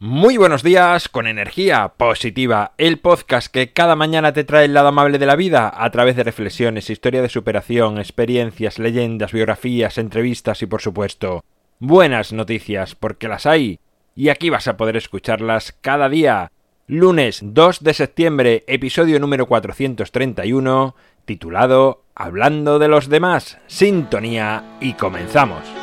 Muy buenos días con energía positiva, el podcast que cada mañana te trae el lado amable de la vida a través de reflexiones, historia de superación, experiencias, leyendas, biografías, entrevistas y por supuesto buenas noticias porque las hay y aquí vas a poder escucharlas cada día. Lunes 2 de septiembre, episodio número 431, titulado Hablando de los demás, sintonía y comenzamos.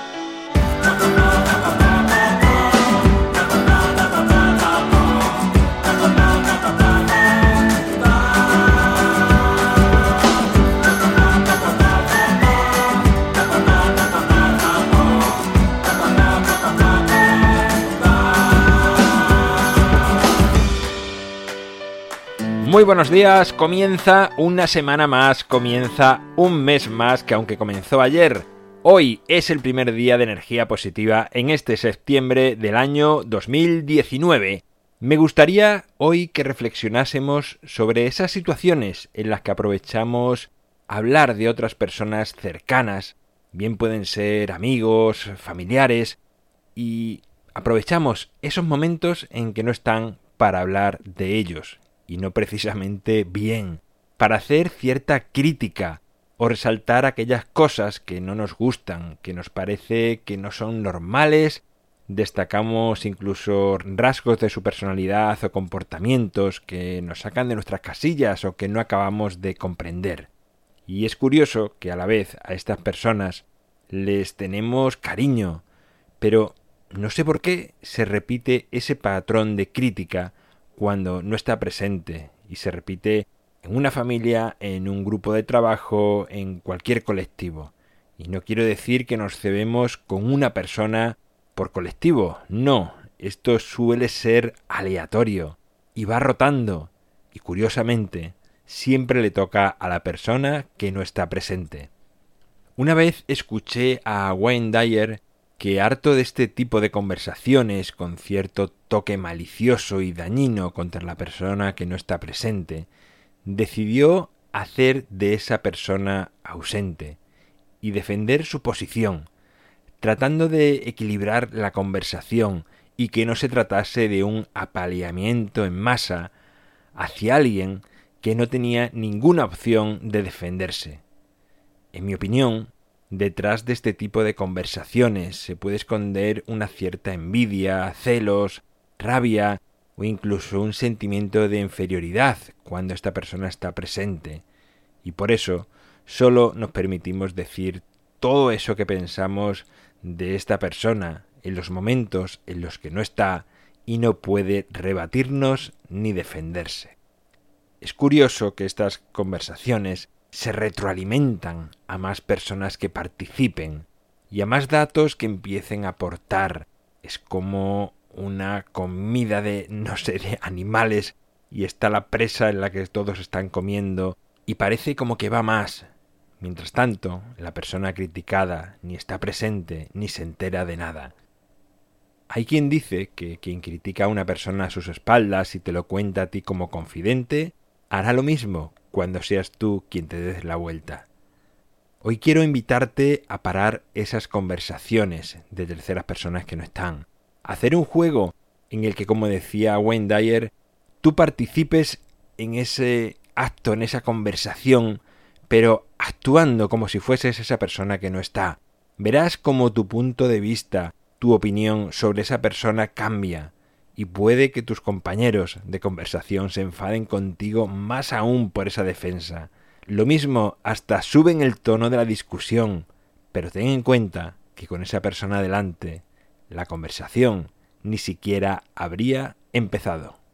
Muy buenos días, comienza una semana más, comienza un mes más que aunque comenzó ayer, hoy es el primer día de energía positiva en este septiembre del año 2019. Me gustaría hoy que reflexionásemos sobre esas situaciones en las que aprovechamos hablar de otras personas cercanas, bien pueden ser amigos, familiares, y aprovechamos esos momentos en que no están para hablar de ellos, y no precisamente bien, para hacer cierta crítica o resaltar aquellas cosas que no nos gustan, que nos parece que no son normales, destacamos incluso rasgos de su personalidad o comportamientos que nos sacan de nuestras casillas o que no acabamos de comprender. Y es curioso que a la vez a estas personas les tenemos cariño, pero no sé por qué se repite ese patrón de crítica cuando no está presente y se repite en una familia, en un grupo de trabajo, en cualquier colectivo. Y no quiero decir que nos cebemos con una persona por colectivo, no, esto suele ser aleatorio y va rotando y curiosamente siempre le toca a la persona que no está presente. Una vez escuché a Wayne Dyer que harto de este tipo de conversaciones con cierto toque malicioso y dañino contra la persona que no está presente, decidió hacer de esa persona ausente y defender su posición, tratando de equilibrar la conversación y que no se tratase de un apaleamiento en masa hacia alguien que no tenía ninguna opción de defenderse. En mi opinión, Detrás de este tipo de conversaciones se puede esconder una cierta envidia, celos, rabia o incluso un sentimiento de inferioridad cuando esta persona está presente. Y por eso solo nos permitimos decir todo eso que pensamos de esta persona en los momentos en los que no está y no puede rebatirnos ni defenderse. Es curioso que estas conversaciones se retroalimentan a más personas que participen y a más datos que empiecen a aportar. Es como una comida de, no sé, de animales y está la presa en la que todos están comiendo y parece como que va más. Mientras tanto, la persona criticada ni está presente ni se entera de nada. Hay quien dice que quien critica a una persona a sus espaldas y te lo cuenta a ti como confidente, hará lo mismo cuando seas tú quien te des la vuelta. Hoy quiero invitarte a parar esas conversaciones de terceras personas que no están, hacer un juego en el que, como decía Wayne Dyer, tú participes en ese acto, en esa conversación, pero actuando como si fueses esa persona que no está. Verás cómo tu punto de vista, tu opinión sobre esa persona cambia, y puede que tus compañeros de conversación se enfaden contigo más aún por esa defensa. Lo mismo, hasta suben el tono de la discusión, pero ten en cuenta que con esa persona delante, la conversación ni siquiera habría empezado.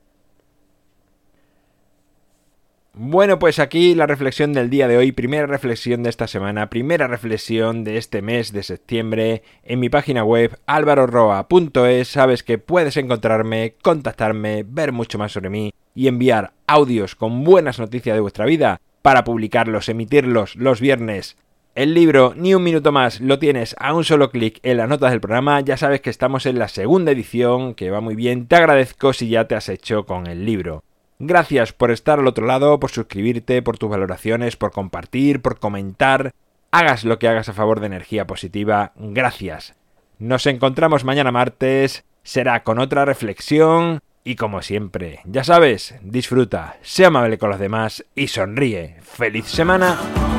Bueno, pues aquí la reflexión del día de hoy, primera reflexión de esta semana, primera reflexión de este mes de septiembre en mi página web alvaroroa.es. Sabes que puedes encontrarme, contactarme, ver mucho más sobre mí y enviar audios con buenas noticias de vuestra vida para publicarlos, emitirlos los viernes. El libro Ni un minuto más lo tienes a un solo clic en las notas del programa. Ya sabes que estamos en la segunda edición, que va muy bien. Te agradezco si ya te has hecho con el libro. Gracias por estar al otro lado, por suscribirte, por tus valoraciones, por compartir, por comentar. Hagas lo que hagas a favor de energía positiva. Gracias. Nos encontramos mañana martes será con otra reflexión y como siempre, ya sabes, disfruta, sea amable con los demás y sonríe. ¡Feliz semana!